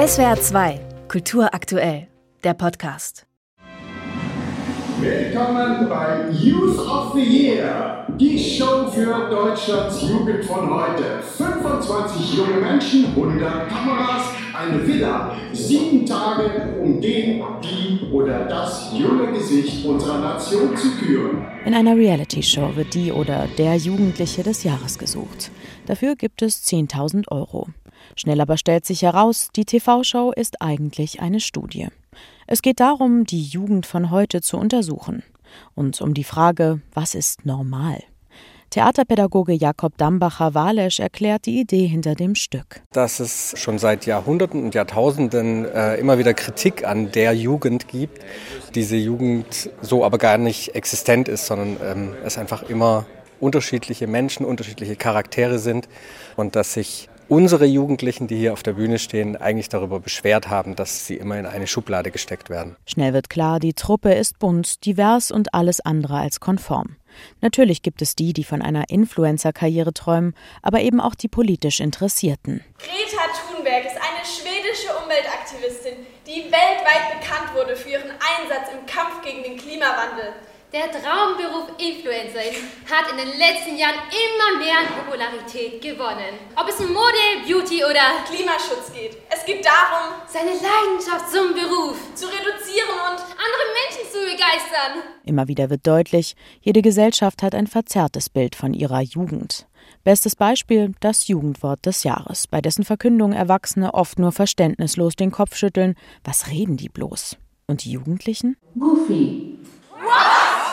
SWR 2, Kultur aktuell, der Podcast. Willkommen bei Youth of the Year, die Show für Deutschlands Jugend von heute. 25 junge Menschen, 100 Kameras, eine Villa, sieben Tage, um den, die oder das junge Gesicht unserer Nation zu küren. In einer Reality-Show wird die oder der Jugendliche des Jahres gesucht. Dafür gibt es 10.000 Euro. Schnell aber stellt sich heraus, die TV-Show ist eigentlich eine Studie. Es geht darum, die Jugend von heute zu untersuchen und um die Frage, was ist normal? Theaterpädagoge Jakob Dambacher-Walesch erklärt die Idee hinter dem Stück. Dass es schon seit Jahrhunderten und Jahrtausenden äh, immer wieder Kritik an der Jugend gibt, diese Jugend so aber gar nicht existent ist, sondern ähm, es einfach immer unterschiedliche Menschen, unterschiedliche Charaktere sind und dass sich unsere Jugendlichen, die hier auf der Bühne stehen, eigentlich darüber beschwert haben, dass sie immer in eine Schublade gesteckt werden. Schnell wird klar, die Truppe ist bunt, divers und alles andere als konform. Natürlich gibt es die, die von einer Influencer-Karriere träumen, aber eben auch die politisch Interessierten. Greta Thunberg ist eine schwedische Umweltaktivistin, die weltweit bekannt wurde für ihren Einsatz im Kampf gegen den Klimawandel. Der Traumberuf Influencerin hat in den letzten Jahren immer mehr an Popularität gewonnen. Ob es um Mode, Beauty oder Klimaschutz geht. Es geht darum, seine Leidenschaft zum Beruf zu reduzieren und andere Menschen zu begeistern. Immer wieder wird deutlich, jede Gesellschaft hat ein verzerrtes Bild von ihrer Jugend. Bestes Beispiel das Jugendwort des Jahres, bei dessen Verkündung Erwachsene oft nur verständnislos den Kopf schütteln. Was reden die bloß? Und die Jugendlichen? Goofy. Was?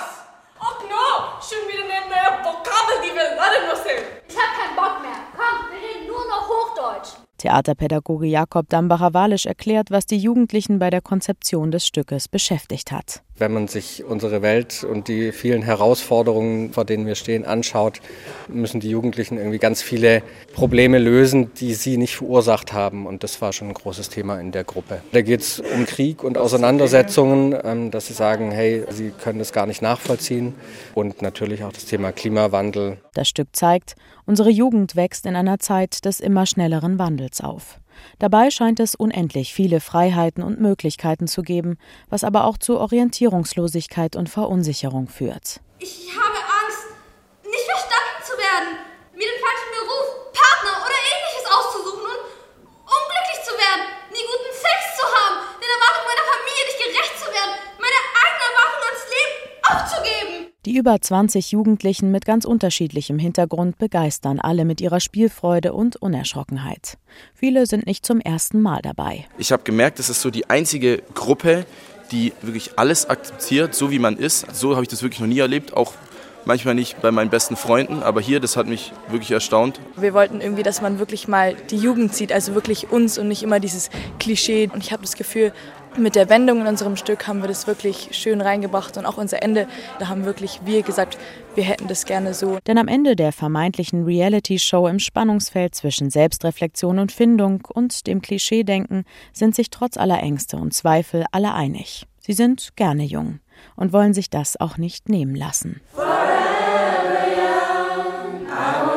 Och no! Schon wieder eine neue Vokabel, die wir lernen müssen. Ich hab keinen Bock mehr. Komm, wir reden nur noch Hochdeutsch. Theaterpädagoge Jakob Dambacher-Walisch erklärt, was die Jugendlichen bei der Konzeption des Stückes beschäftigt hat. Wenn man sich unsere Welt und die vielen Herausforderungen, vor denen wir stehen, anschaut, müssen die Jugendlichen irgendwie ganz viele Probleme lösen, die sie nicht verursacht haben. Und das war schon ein großes Thema in der Gruppe. Da geht es um Krieg und Auseinandersetzungen, ähm, dass sie sagen, hey, sie können das gar nicht nachvollziehen. Und natürlich auch das Thema Klimawandel. Das Stück zeigt, unsere Jugend wächst in einer Zeit des immer schnelleren Wandels auf. Dabei scheint es unendlich viele Freiheiten und Möglichkeiten zu geben, was aber auch zu Orientierungslosigkeit und Verunsicherung führt. Ich habe Angst, nicht verstanden zu werden, mir den falschen Beruf, Partner oder ähnliches auszusuchen und unglücklich zu werden, nie guten Sex zu haben, den Erwartungen meiner Familie nicht gerecht zu werden, meine eigene Erwartung ans Leben aufzugeben. Die über 20 Jugendlichen mit ganz unterschiedlichem Hintergrund begeistern alle mit ihrer Spielfreude und Unerschrockenheit. Viele sind nicht zum ersten Mal dabei. Ich habe gemerkt, das ist so die einzige Gruppe, die wirklich alles akzeptiert, so wie man ist. So habe ich das wirklich noch nie erlebt, auch manchmal nicht bei meinen besten Freunden, aber hier, das hat mich wirklich erstaunt. Wir wollten irgendwie, dass man wirklich mal die Jugend sieht, also wirklich uns und nicht immer dieses Klischee. Und ich habe das Gefühl, mit der Wendung in unserem Stück haben wir das wirklich schön reingebracht und auch unser Ende, da haben wirklich wir gesagt, wir hätten das gerne so. Denn am Ende der vermeintlichen Reality-Show im Spannungsfeld zwischen Selbstreflexion und Findung und dem Klischeedenken sind sich trotz aller Ängste und Zweifel alle einig. Sie sind gerne jung und wollen sich das auch nicht nehmen lassen.